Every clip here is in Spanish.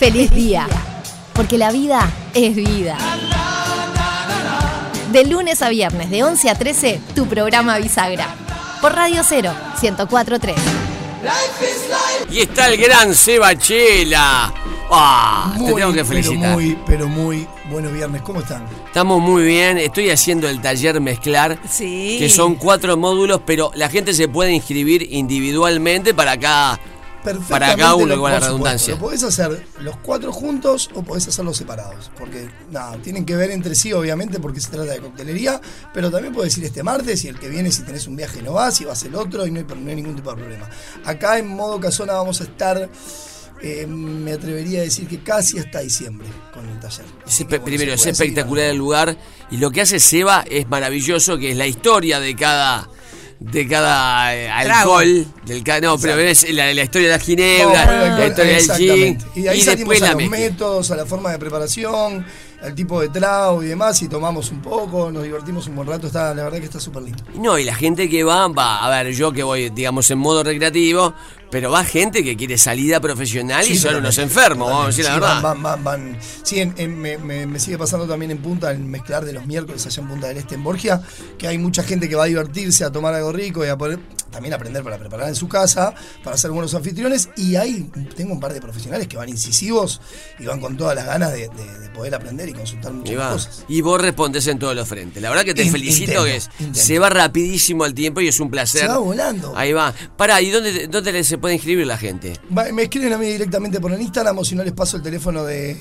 Feliz día. Porque la vida es vida. De lunes a viernes, de 11 a 13, tu programa Bisagra. Por Radio 0, 1043. Y está el gran Seba Chela. Ah, te tengo que pero felicitar. muy, pero muy buenos viernes. ¿Cómo están? Estamos muy bien. Estoy haciendo el taller mezclar. Sí. Que son cuatro módulos, pero la gente se puede inscribir individualmente para cada. Perfectamente. Para cada uno, igual la redundancia. Lo podés hacer los cuatro juntos o podés hacerlos separados. Porque, nada, tienen que ver entre sí, obviamente, porque se trata de coctelería. Pero también podés ir este martes y el que viene, si tenés un viaje, no vas y vas el otro y no hay, no hay ningún tipo de problema. Acá en modo casona vamos a estar. eh, me atrevería a decir que casi hasta diciembre con el taller. Es bueno, primero, es espectacular el lugar. Y lo que hace Seba es maravilloso, que es la historia de cada. De cada eh, alcohol, del ca- no, pero es la, la historia de la ginebra, alcohol, la historia del gin, exactamente. Y de ahí y salimos después a los métodos, a la forma de preparación, al tipo de trago y demás, y tomamos un poco, nos divertimos un buen rato, está, la verdad que está súper lindo. No, y la gente que va, va, a ver, yo que voy, digamos, en modo recreativo, pero va gente que quiere salida profesional y son unos enfermos, vamos a decir la verdad. Van, van, van, van. Sí, en- en- me, me- sigue pasando también en Punta, el mezclar de los miércoles allá en Punta del Este, en Borgia, que hay mucha gente que va a divertirse, a tomar algo rico y a poder también aprender para preparar en su casa, para ser buenos anfitriones. Y ahí tengo un par de profesionales que van incisivos y van con todas las ganas de, de- de poder aprender y consultar muchas Y, cosas. y vos respondés en todos los frentes. La verdad que te In- felicito, intento, que es, intento. se va rapidísimo el tiempo y es un placer. Se va volando. Ahí va. Pará, ¿y dónde, dónde se puede inscribir la gente? Va- Me escriben a mí directamente por el Instagram o si no les paso el teléfono de,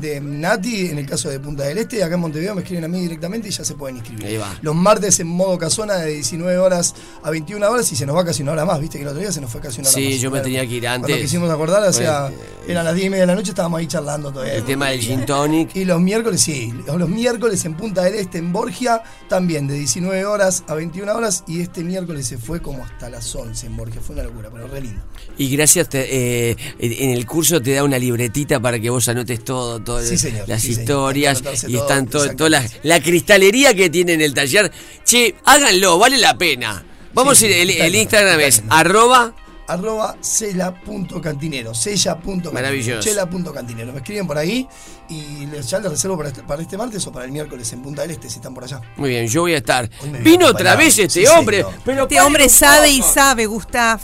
de Nati, en el caso de Punta del Este, acá en Montevideo me escriben a mí directamente y ya se pueden inscribir. Ahí va. Los martes en modo casona de 19 horas a 21 horas y se nos va casi una hora más, viste que el otro día se nos fue casi una hora Sí, más. yo me tenía que ir antes. Cuando quisimos acordar, o sea, Bueno, eh, eran las 10 y media de la noche, estábamos ahí charlando todavía. El tema del gin tonic. Y los miércoles, sí, los miércoles en Punta del Este, en Borgia, también de 19 horas a 21 horas. Y este miércoles se fue como hasta las 11 en Borgia. Fue una locura, pero re lindo. Y gracias, te- eh, en el curso te da una libretita para que vos anotes todo, Sí, las sí, historias y están todo, toda la, la cristalería que tiene en el taller. Che, háganlo, vale la pena. Vamos Sí, a ir, el, Instagram es arroba arroba cela.cantinero, sella.cantinero, Maravilloso. chela.cantinero. Me escriben por ahí y les, ya les reservo para este, para este martes o para el miércoles en Punta del Este si están por allá. Muy bien, yo voy a estar. Vino otra vez este Sí, hombre, señor. pero Este hombre un sabe y sabe, Gustav.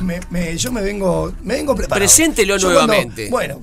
Me- me- yo me vengo, me vengo preparado. Preséntelo Yo cuando- nuevamente. bueno,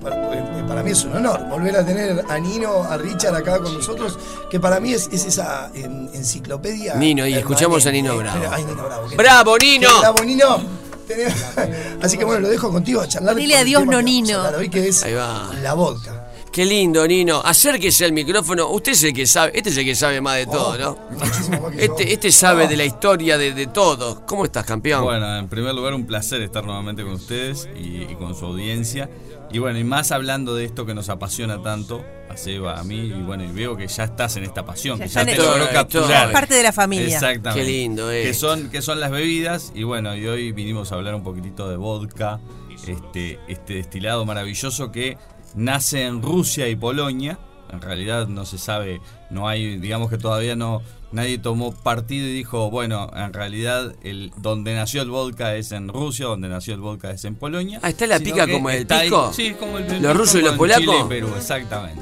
para, mí es un honor volver a tener a Nino, a Richard acá con nosotros, que para mí es, es esa en- enciclopedia. Nino, y escuchamos a Nino. Bravo. Ay, Nino Bravo. qué- ¡Bravo, qué Nino! Bravo, Nino. Así que bueno, lo dejo contigo a charlar. Dile adiós, Nonino. hablar Hoy que es Ahí va. la vodka. Qué lindo, Nino. Acérquese al micrófono. Usted es el que sabe, este es el que sabe más de todo, ¿no? Muchísimo más que yo. Este, este sabe de la historia de, de todo. ¿Cómo estás, campeón? Bueno, en primer lugar, un placer estar nuevamente con ustedes y, y con su audiencia. Y bueno, y más hablando de esto que nos apasiona tanto, a Seba, a mí, y bueno, y veo que ya estás en esta pasión, Ya que ya te logró Todo, capturar. todo. Parte de la familia. Exactamente. Qué lindo, eh. Que son, que son las bebidas, y bueno, y hoy vinimos a hablar un poquitito de vodka, este, este destilado maravilloso que nace en Rusia y Polonia. En realidad no se sabe, no hay, digamos que todavía no, nadie tomó partido y dijo, bueno, en realidad el donde nació el vodka es en Rusia, donde nació el vodka es en Polonia. Ah, ¿está la pica como el está ahí- sí, como el, ¿Los rusos y los polacos? Chile y Perú, exactamente.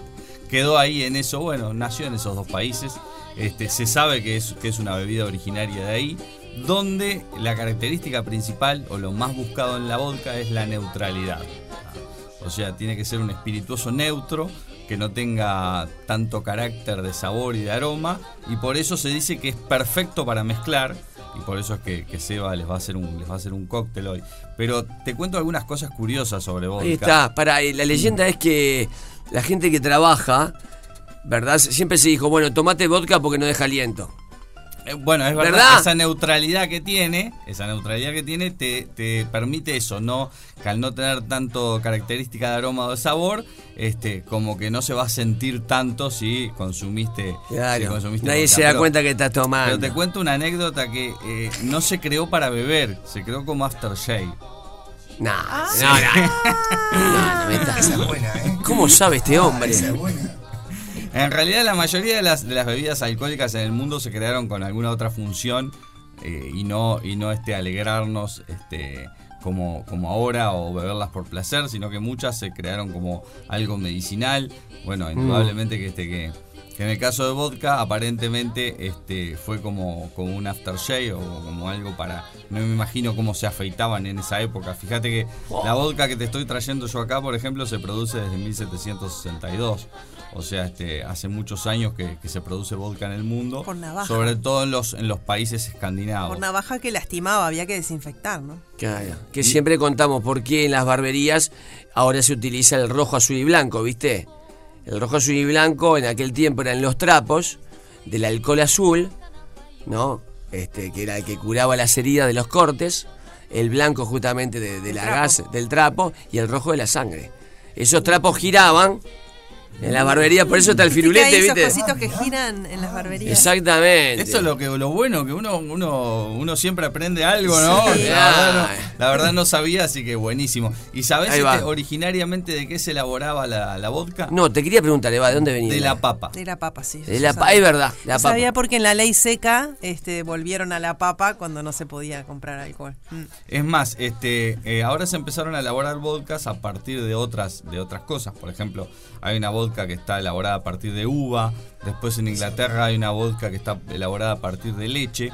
Quedó ahí en eso, bueno, nació en esos dos países. Este, se sabe que es, que es una bebida originaria de ahí, donde la característica principal o lo más buscado en la vodka es la neutralidad. O sea, tiene que ser un espirituoso neutro que no tenga tanto carácter de sabor y de aroma y por eso se dice que es perfecto para mezclar y por eso es que, que Seba les va a hacer un les va a hacer un cóctel hoy. Pero te cuento algunas cosas curiosas sobre vodka. Ahí está. Para, la leyenda es que la gente que trabaja, ¿verdad? Siempre se dijo, bueno, tomate vodka porque no deja aliento. Eh, Bueno, es verdad, ¿Verdad? esa neutralidad que tiene, esa neutralidad que tiene te, te permite eso, no que al no tener tanto característica de aroma o de sabor, este, como que no se va a sentir tanto si consumiste, si Claro. consumiste Nadie vodka. se da Pero- cuenta que estás tomando. Pero te cuento una anécdota que eh, no se creó para beber, se creó como aftershave. No, Ah. no, no. No, no me estás- Esa es buena, ¿eh? ¿Cómo sabe este hombre? En realidad la mayoría de las, de las bebidas alcohólicas en el mundo se crearon con alguna otra función eh, y no, y no este, alegrarnos este, como, como ahora o beberlas por placer, sino que muchas se crearon como algo medicinal. Bueno, indudablemente que este que, que en el caso de vodka aparentemente este fue como, como un aftershave o como algo para no me imagino cómo se afeitaban en esa época. Fíjate que la vodka que te estoy trayendo yo acá, por ejemplo, se produce desde 1762. O sea, este, hace muchos años que, que se produce vodka en el mundo. Por navaja. Sobre todo en los, en los países escandinavos. Por navaja que lastimaba, había que desinfectar, ¿no? Claro, que siempre contamos por qué en las barberías ahora se utiliza el rojo, azul y blanco, ¿viste? El rojo, azul y blanco en aquel tiempo eran los trapos del alcohol azul, ¿no? Este, que era el que curaba las heridas de los cortes, el blanco justamente de, de la trapo. gas del trapo y el rojo de la sangre. Esos trapos giraban en la barbería, por eso está el Viste que firulete, hay esos ¿viste? cositos que giran en las barberías. Exactamente. Esto es lo que lo bueno, que uno, uno, uno siempre aprende algo, ¿no? Sí. La, verdad no la verdad no sabía, así que buenísimo. ¿Y sabés este, originariamente de qué se elaboraba la, la vodka? No, te quería preguntar, Eva, ¿de dónde venía? De la papa. De la papa, sí. De la sabía. pa- es verdad, la Yo sabía papa. porque en la ley seca este, volvieron a la papa cuando no se podía comprar alcohol. Mm. Es más, este, eh, ahora se empezaron a elaborar vodkas a partir de otras, de otras cosas. Por ejemplo, hay una vodka que está elaborada a partir de uva. Después en Inglaterra hay una vodka que está elaborada a partir de leche.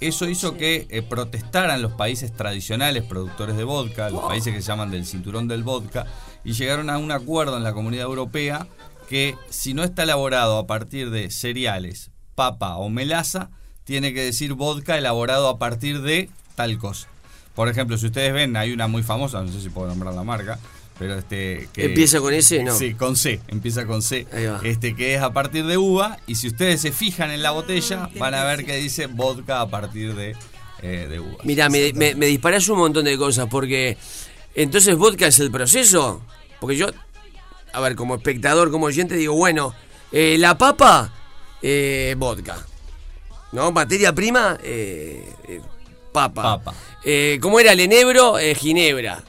Eso hizo que eh, protestaran los países tradicionales productores de vodka, los países que se llaman del cinturón del vodka, y llegaron a un acuerdo en la comunidad europea que si no está elaborado a partir de cereales, papa o melaza, tiene que decir vodka elaborado a partir de tal cosa. Por ejemplo, si ustedes ven, hay una muy famosa, no sé si puedo nombrar la marca, pero este que ¿Empieza con ese? No. Sí, con C, empieza con C. Ahí va. Este que es a partir de uva y si ustedes se fijan en la botella tiene van a ver que dice vodka a partir de, eh, de uva. Mira, me, me, me disparás un montón de cosas, porque entonces vodka es el proceso. Porque yo, a ver, como espectador, como oyente, digo, bueno, eh, la papa, eh, vodka. ¿No? Materia prima, eh, eh, papa. Papa. Eh, ¿Cómo era el enebro? Eh, ginebra.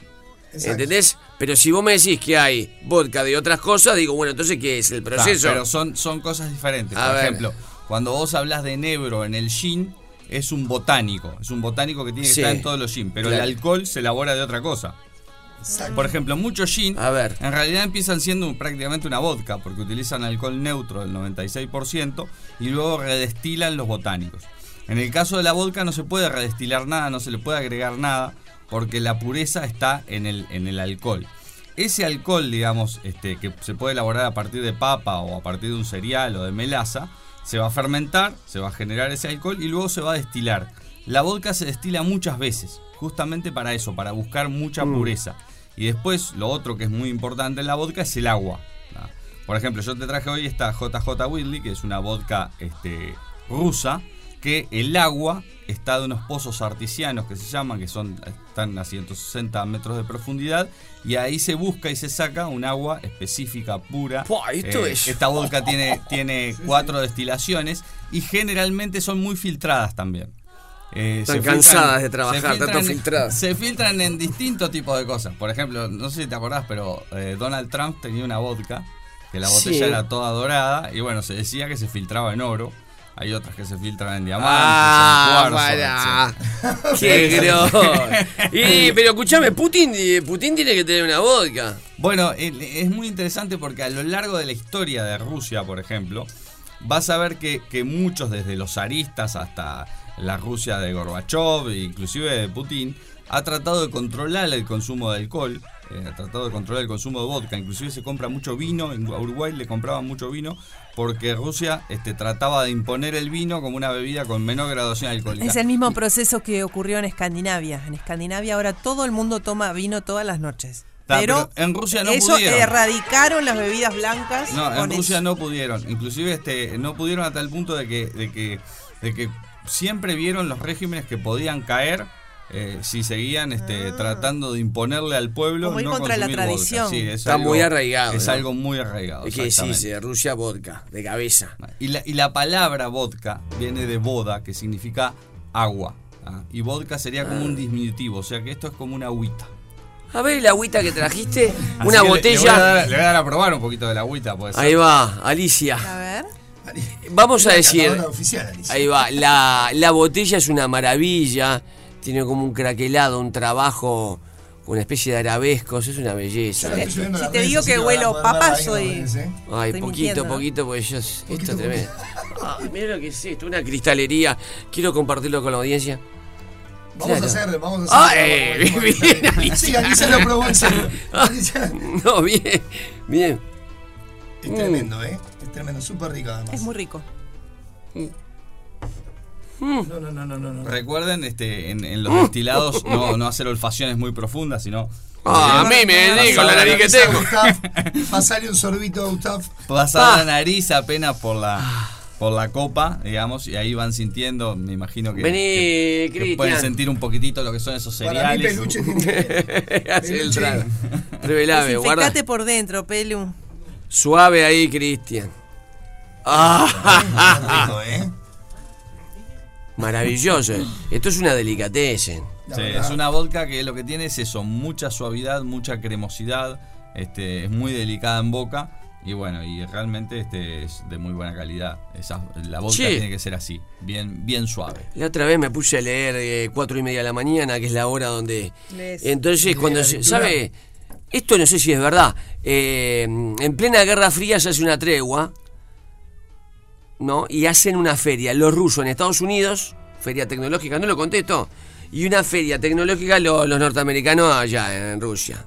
Exacto. ¿Entendés? Pero si vos me decís que hay vodka de otras cosas, digo, bueno, entonces, ¿qué es el Claro, proceso? pero son, son cosas diferentes. A Por ver. ejemplo, cuando vos hablas de enebro en el gin, es un botánico. Es un botánico que tiene que Sí. estar en todos los gin. Pero Claro. el alcohol se elabora de otra cosa. Exacto. Por ejemplo, muchos gin A ver. en realidad empiezan siendo prácticamente una vodka porque utilizan alcohol neutro del 96% y luego redestilan los botánicos. En el caso de la vodka no se puede redestilar nada, no se le puede agregar nada porque la pureza está en el, en el alcohol. Ese alcohol, digamos, este, que se puede elaborar a partir de papa o a partir de un cereal o de melaza, se va a fermentar, se va a generar ese alcohol y luego se va a destilar. La vodka se destila muchas veces, justamente para eso, para buscar mucha pureza. Y después, lo otro que es muy importante en la vodka es el agua. Por ejemplo, yo te traje hoy esta JJ Whitley, que es una vodka este, rusa, que el agua está de unos pozos artesianos que se llaman, que son están a 160 metros de profundidad, y ahí se busca y se saca un agua específica, pura. Esto Eh, es- Esta vodka tiene, tiene cuatro destilaciones y generalmente son muy filtradas también. Eh, Están se filtran- cansadas de trabajar, tanto filtradas. Se filtran en distintos tipos de cosas. Por ejemplo, no sé si te acordás, pero eh, Donald Trump tenía una vodka, que la botella Sí. era toda dorada, y bueno, se decía que se filtraba en oro. Hay otras que se filtran en diamantes, Ah, en cuarzo, para. ¡Qué gros! Y, pero escúchame, Putin, eh, Putin tiene que tener una vodka. Bueno, es muy interesante porque a lo largo de la historia de Rusia, por ejemplo, vas a ver que, que muchos, desde los zaristas hasta la Rusia de Gorbachev, inclusive de Putin, ha tratado de controlar el consumo de alcohol, eh, ha tratado de controlar el consumo de vodka, inclusive se compra mucho vino, en Uruguay le compraban mucho vino porque Rusia este, trataba de imponer el vino como una bebida con menor graduación alcohólica. Es el mismo proceso que ocurrió en Escandinavia. En Escandinavia ahora todo el mundo toma vino todas las noches. Ta, Pero, pero en Rusia no eso pudieron. erradicaron las bebidas blancas. No, en Rusia eso. no pudieron. Inclusive este, no pudieron hasta el punto de que, de que, de que siempre vieron los regímenes que podían caer eh, si seguían este, tratando de imponerle al pueblo. Ah. Como ir no contra la consumir vodka. tradición. Sí, es Está algo- muy arraigado, Es ¿no? algo muy arraigado. Es que sí, se Rusia vodka, de cabeza. Y la, y la palabra vodka viene de boda, que significa agua. ¿ah? Y vodka sería como Ah. un diminutivo, o sea que esto es como una agüita. A ver la agüita que trajiste, Así una que le- Le voy, a botella. dar, le voy a dar a probar un poquito de la agüita, puede ser. Ahí va, Alicia. A ver. Vamos a decir, oficial, Alicia. ahí va, la, la botella es una maravilla, tiene como un craquelado, un trabajo, una especie de arabescos, es una belleza. Si te digo que huelo en soy- ¿eh? Ay, Estoy poquito, mintiendo. poquito, porque yo. Esto es tremendo. Ay, mira lo que es esto, una cristalería. Quiero compartirlo con la audiencia. Vamos Claro. a hacer, vamos Ah, a hacer. eh, vamos a- bien, Alicia. Sí, Alicia lo probó en serio. No, bien, bien. Es tremendo, ¿eh? Es tremendo, súper rico además. Es muy rico. No, no, no, no, no. no. Recuerden, este, en, en los destilados no, no hacer olfaciones muy profundas, sino Ah, a mí me digo la nariz que tengo. Pasarle un sorbito a Gustav. pasar Ah. la nariz apenas por la por la copa, digamos, y ahí van sintiendo, me imagino que, Vení, que- pueden sentir un poquitito lo que son esos Para mí, cereales. peluche tiene que Hace el Peluche. trago. Revelame, guarda. Por dentro, Pelu. Suave ahí, Cristian. Ah, rico, ¿eh? Maravilloso. Esto es una Sí, verdad. es una vodka que lo que tiene es eso, mucha suavidad, mucha cremosidad, este, es muy delicada en boca y bueno, y realmente este es de muy buena calidad. Esa, la vodka Sí. tiene que ser así, bien, bien suave. La otra vez me puse a leer eh, cuatro y media de la mañana, que es la hora donde. Entonces, cuando se. lectura. ¿Sabe? Esto no sé si es verdad. eh, en plena Guerra Fría se hace una tregua, ¿no? Y hacen una feria, los rusos en Estados Unidos, feria tecnológica, no lo contesto, y una feria tecnológica lo- los norteamericanos allá en Rusia.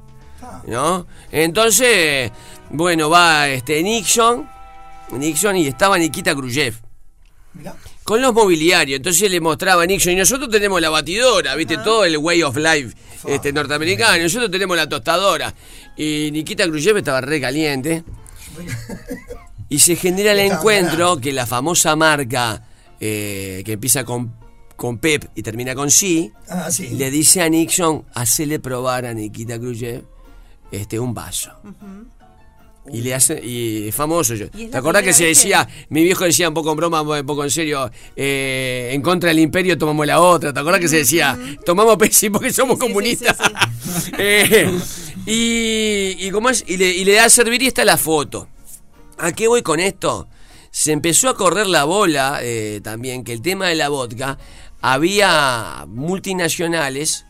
¿no? Entonces, bueno, va este Nixon, Nixon y estaba Nikita Khrushchev mirá. con los mobiliarios. Entonces le mostraba a Nixon y nosotros tenemos la batidora, ¿viste? Todo el way of life este, norteamericano. Nosotros tenemos la tostadora. Y Nikita Khrushchev estaba re caliente. Y se genera el encuentro que la famosa marca eh, que empieza con, con Pep y termina con Sí, Ah, sí. le dice a Nixon, hacele probar a Nikita Khrushchev este, un vaso. Y le hace, y es famoso yo. ¿Te acordás que se que- decía, mi viejo decía un poco en broma, un poco en serio, eh, en contra del imperio tomamos la otra? ¿Te acordás que se decía, tomamos Pepsi porque somos sí, comunistas? sí, Eh, y, y, ¿cómo es? Y, le, y le da a servir y está la foto. ¿A qué voy con esto? Se empezó a correr la bola eh, también que el tema de la vodka, había multinacionales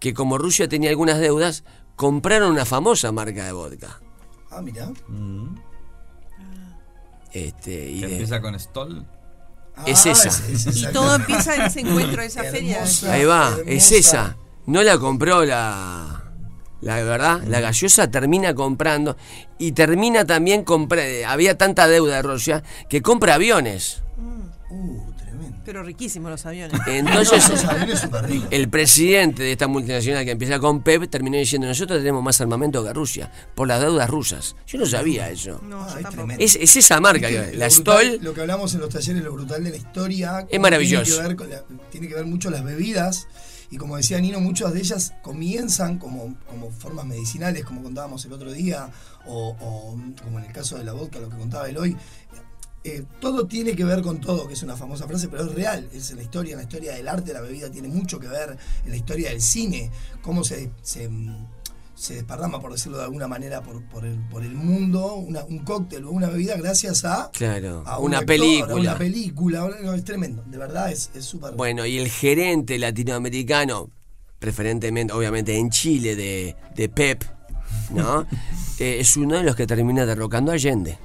que como Rusia tenía algunas deudas, compraron una famosa marca de vodka. Ah, mirá. Este, y Que de- empieza con Stoll. Es Ah, esa. Y todo empieza en ese encuentro, esa feria. Hermosa. ahí va, es esa. No la compró la... La verdad, la gaseosa termina comprando y termina también compra, había tanta deuda de Rusia que compra aviones. Uh, tremendo. Pero riquísimos los aviones. Entonces, aviones el presidente de esta multinacional que empieza con PEP terminó diciendo, nosotros tenemos más armamento que Rusia, por las deudas rusas. Yo no sabía eso. No, Ah, es. Es, es esa marca, Viste, que- lo la brutal- Stoll. Lo que hablamos en los talleres, lo brutal de la historia. cómo maravilloso. Tiene que, ver con la- tiene que ver mucho las bebidas. Y como decía Nino, muchas de ellas comienzan como, como formas medicinales, como contábamos el otro día, o, como en el caso de la vodka, lo que contaba él hoy. Eh, todo tiene que ver con todo, que es una famosa frase, pero es real. Es en la historia, en la historia del arte, la bebida tiene mucho que ver, en la historia del cine, cómo se, se desparrama, por decirlo de alguna manera, por, por, el, por el mundo, una- un cóctel o una bebida gracias a, Claro, a un una actor, a película. Una película, no, es tremendo, de verdad es es súper. Bueno, y el gerente latinoamericano, preferentemente, obviamente en Chile, de, de Pep, ¿no? Eh, es uno de los que termina derrocando a Allende.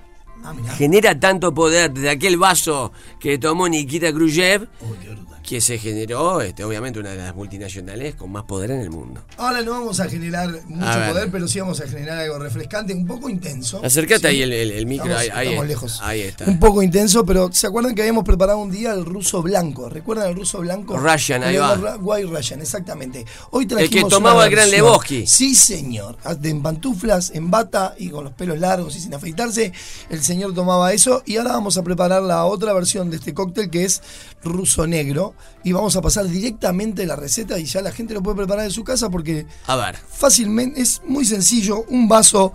ah. Genera tanto poder desde aquel vaso que tomó Nikita Khrushchev brutal. Que se generó, este, obviamente, una de las multinacionales con más poder en el mundo. Ahora no vamos a generar mucho A ver. poder, pero sí vamos a generar algo refrescante, un poco intenso. Acércate Sí. ahí el, el- el micro, Estamos, ahí, ahí estamos es- lejos. ahí está. Un poco intenso, pero ¿se acuerdan que habíamos preparado un día el ruso blanco? ¿Recuerdan el ruso blanco? Russian, ahí El va. White Russian, exactamente. Hoy que trajimos tomaba una el Gran Lebowski. Sí, señor. De- En pantuflas, en bata y con los pelos largos y sin afeitarse. El señor tomaba eso. Y ahora vamos a preparar la otra versión de este cóctel que es ruso negro. Y vamos a pasar directamente la receta y ya la gente lo puede preparar en su casa porque A ver, fácilmente, es muy sencillo, un vaso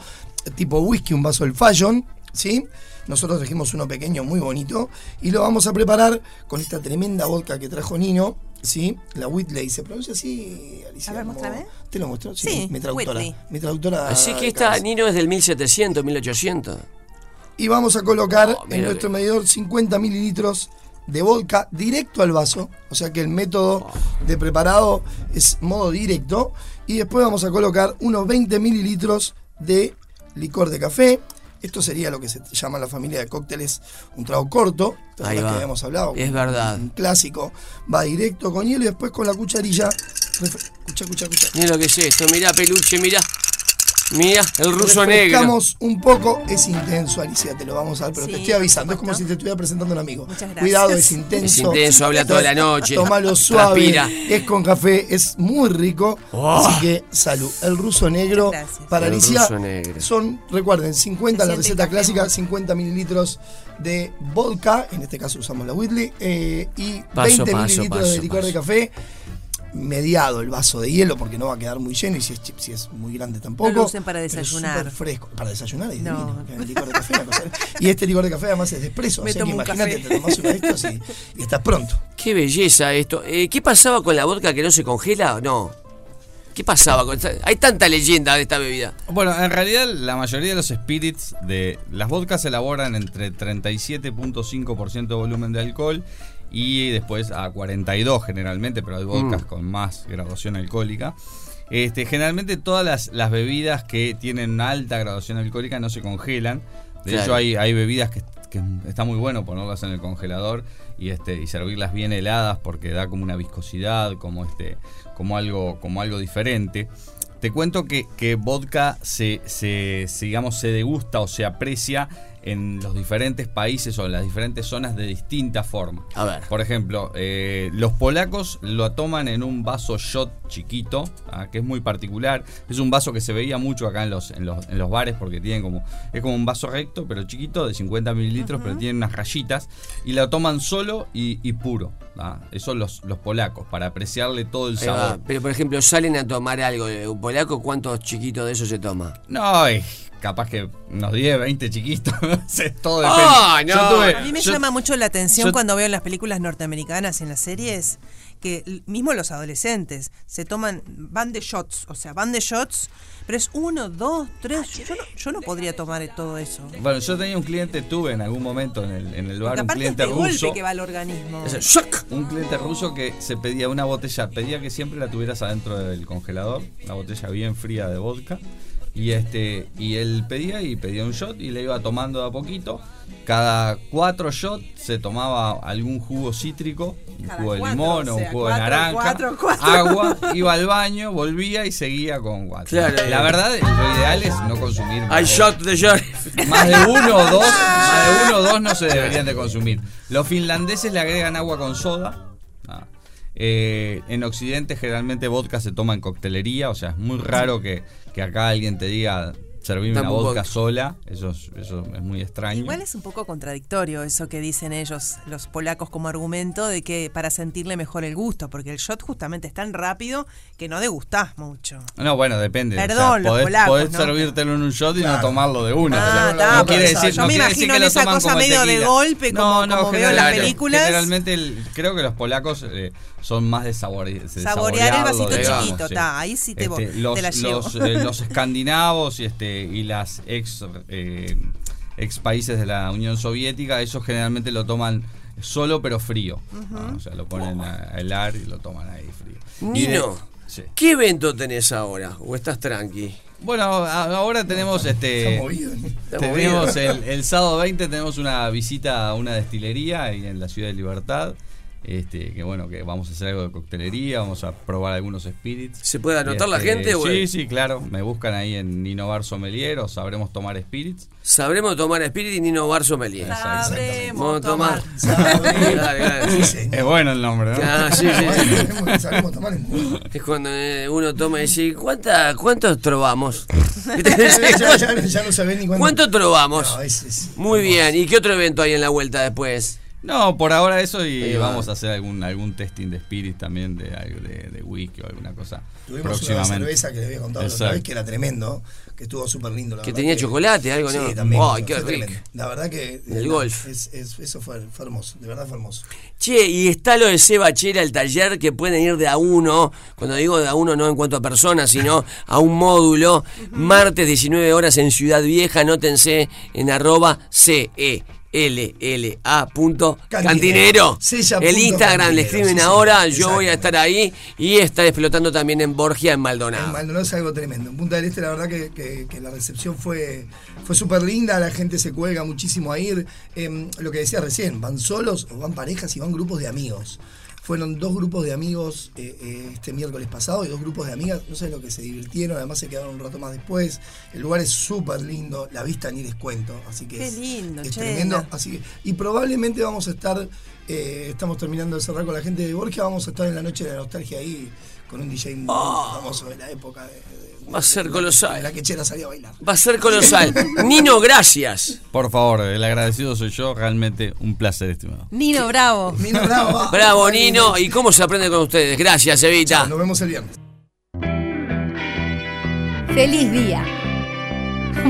tipo whisky, un vaso del Fashion, ¿sí? Nosotros trajimos uno pequeño, muy bonito, y lo vamos a preparar con esta tremenda vodka que trajo Nino, ¿sí? La Whitley, ¿se pronuncia así, Alicia? A ver, muéstrame. ¿Te lo muestro? Sí, Sí, mi traductora. Whitley. Mi traductora. así que esta. Nino es del 1700, 1800. Y vamos a colocar Oh, en nuestro que- medidor 50 mililitros de vodka directo al vaso. O sea que el método de preparado es modo directo. Y después vamos a colocar unos 20 mililitros de licor de café. Esto sería lo que se llama en la familia de cócteles un trago corto. ¿Te Ahí va. que habíamos hablado? Es verdad. Un clásico. Va directo con hielo y después con la cucharilla. Escucha, escucha, escucha. Mira lo que es esto, mira peluche, mira. Mira, el ruso negro. Un poco, es intenso, Alicia, te lo vamos a dar, pero Sí, te estoy avisando, es como si te estuviera presentando a un amigo. Muchas gracias. Cuidado, es intenso. Es intenso, habla toda la noche. Tómalo suave, es con café, es muy rico. Oh. Así que salud. El ruso negro para El Alicia ruso negro. son, recuerden, 50 la receta clásica, muy- 50 mililitros de vodka, en este caso usamos la Whitley, eh, y Paso, 20 paso, mililitros paso, de licor de café. Mediado el vaso de hielo porque no va a quedar muy lleno y si es, si es muy grande tampoco. No lo usen para pero es desayunar. fresco. Para desayunar es No. divino. El licor de café, Y este licor de café además es de espresso. Me o sea que tomo un imagínate, café. te tomás uno de estos y, y estás pronto. Qué belleza esto. Eh, ¿Qué pasaba con la vodka que no se congela? No. ¿Qué pasaba con esta? Hay tanta leyenda de esta bebida. Bueno, en realidad la mayoría de los spirits de las vodkas se elaboran entre 37.5% de volumen de alcohol y después a 42 generalmente, pero hay vodkas Mm. con más graduación alcohólica. Este, generalmente todas las, las bebidas que tienen una alta graduación alcohólica no se congelan. De Claro. hecho, hay, hay bebidas que, que está muy bueno ponerlas en el congelador y este y servirlas bien heladas porque da como una viscosidad, como este, como algo, como algo diferente. Te cuento que, que vodka se, se, se, digamos, se degusta o se aprecia en los diferentes países o en las diferentes zonas de distinta forma. A ver. Por ejemplo, eh, los polacos lo toman en un vaso shot chiquito, ah, que es muy particular. Es un vaso que se veía mucho acá en los, en los, en los bares porque tienen como, es como un vaso recto, pero chiquito, de 50 mililitros, pero tiene unas rayitas. Y lo toman solo y, y puro. Ah. Eso los, los polacos, para apreciarle todo el sabor. Pero por ejemplo, salen a tomar algo de un polaco, ¿cuántos chiquitos de eso se toma? No, eh, capaz que unos 10, 20 chiquitos. todo depende. Ah, no. Tuve- A mí me yo- llama mucho la atención yo- cuando veo en las películas norteamericanas y en las series que mismo los adolescentes se toman, van de shots, o sea, van de shots, pero es uno, dos, tres. Yo no, yo no podría tomar todo eso. Bueno, yo tenía un cliente, tuve en algún momento en el, en el bar Porque un aparte es cliente de golpe ruso. que va al organismo. Shock. Un cliente ruso que se pedía una botella, pedía que siempre la tuvieras adentro del congelador, una botella bien fría de vodka. Y este y él pedía y pedía un shot y le iba tomando de a poquito. Cada cuatro shots se tomaba algún jugo cítrico, un Cada jugo de cuatro, limón o o un jugo de naranja, cuatro, cuatro. agua, iba al baño, volvía y seguía con cuatro. Claro. La verdad, lo ideal es no consumir más Hay de- shot de más de uno o dos, de uno o dos no se deberían de consumir. Los finlandeses le agregan agua con soda. Ah. Eh, en Occidente generalmente vodka se toma en coctelería, o sea, es muy raro que, que acá alguien te diga servime Dame una un vodka vodka". sola, eso es, eso es muy extraño. Igual es un poco contradictorio eso que dicen ellos, los polacos, como argumento de que para sentirle mejor el gusto, porque el shot justamente es tan rápido que no degustás mucho. No, bueno, depende. Perdón, los podés, polacos, podés ¿no? servírtelo en un shot y no Claro. tomarlo de una. Ah, O sea, está, no quiere decir, yo no me quiere imagino decir que lo esa cosa medio de golpe, como- como veo en las películas. Generalmente el- creo que los polacos eh, son más de, sabore- de Saborear el vasito digamos, chiquito, sí. ta, ahí sí te Este, te los, la llevo. los, eh, los escandinavos y, este, y las ex, eh, ex países de la Unión Soviética, ellos generalmente lo toman solo pero frío. ¿no? O sea, lo ponen a helar y lo toman ahí frío. Y Nino, sí. ¿qué evento tenés ahora? ¿O estás tranqui? Bueno, ahora tenemos este. Está movido. Está Tenemos movido. el, el sábado 20 tenemos una visita a una destilería ahí en la ciudad de Libertad. Este, que bueno, que vamos a hacer algo de coctelería, vamos a probar algunos spirits. ¿Se puede anotar la Este, gente, güey? Sí, sí, claro. Me buscan ahí en Ninovar Sommelier o sabremos tomar spirits. Sabremos tomar Spirit y Nino Bar Sommelier. Sabremos tomar. señor. Es bueno el nombre, ¿no? Ah, sí, sí, sabemos tomar. Es cuando eh, uno toma y dice, ¿cuánta, ¿cuántos trovamos? ya, ya, ya no sabés ni cuánto. ¿Cuánto trovamos? No, es- es- Muy bien. ¿Y qué otro evento hay en la vuelta después? No, por ahora eso y Ahí va. vamos a hacer algún algún testing de spirits también de algo de, de whisky o alguna cosa Tuvimos una cerveza que le había contado la otra Exacto. vez que era tremendo, que estuvo súper lindo. La Que verdad tenía chocolate, algo, sí, ¿no? también. Ay, qué rico. La verdad que. El eh, golf. es- es- eso fue, fue hermoso, de verdad fue hermoso. Che, y está lo de Seba Chera, el taller, que pueden ir de a uno, cuando digo de a uno no en cuanto a personas, sino a un módulo, martes 19 horas en Ciudad Vieja, anótense en arroba CE. LLA. punto Cantinero. Cantinero. Sella El Instagram le escriben sí, ahora, sí, yo voy a estar ahí y está explotando también en Borgia, en Maldonado. En Maldonado es algo tremendo. En Punta del Este, la verdad que, que- que la recepción fue, fue súper linda, la gente se cuelga muchísimo a ir. Em, lo que decía recién, van solos o van parejas y van grupos de amigos. Fueron dos grupos de amigos eh, eh, este miércoles pasado y dos grupos de amigas, no sé lo que se divirtieron, además se quedaron un rato más después. El lugar es súper lindo, la vista ni les cuento, así que Qué es, lindo, es tremendo. Así que- y probablemente vamos a estar, eh, estamos terminando de cerrar con la gente de Borgia, vamos a estar en la noche de la nostalgia ahí con un DJ muy famoso de la época. de- de- Va a ser de colosal. la que Chela salía a bailar. Va a ser colosal. Nino, gracias. Por favor, el agradecido soy yo, realmente un placer, estimado. Nino Bravo. Nino Bravo. Bravo, Nino. ¿Y cómo se aprende con ustedes? Gracias, Evita. Chao, Nos vemos el viernes. Feliz día.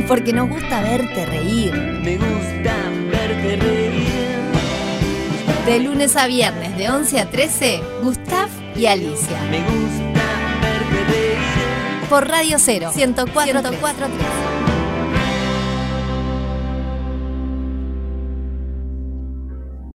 Porque nos gusta verte reír. Me gusta verte reír. De lunes a viernes, de 11 a 13, Gustav y Alicia. Me gusta verte. Por Radio 0, 104.3.